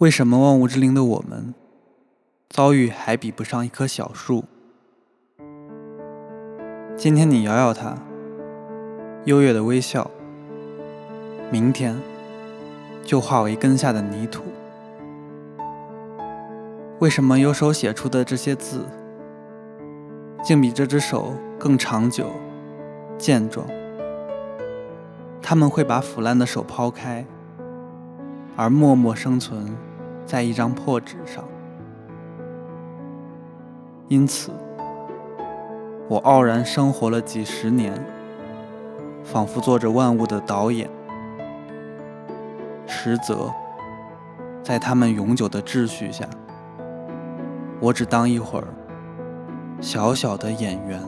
为什么万物之灵的我们遭遇还比不上一棵小树？今天你摇摇它，优越的微笑，明天就化为根下的泥土。为什么有手写出的这些字，竟比这只手更长久、健壮？他们会把腐烂的手抛开。而默默生存在一张破纸上，因此我傲然生活了几十年，仿佛做着万物的导演，实则在他们永久的秩序下，我只当一会儿小小的演员。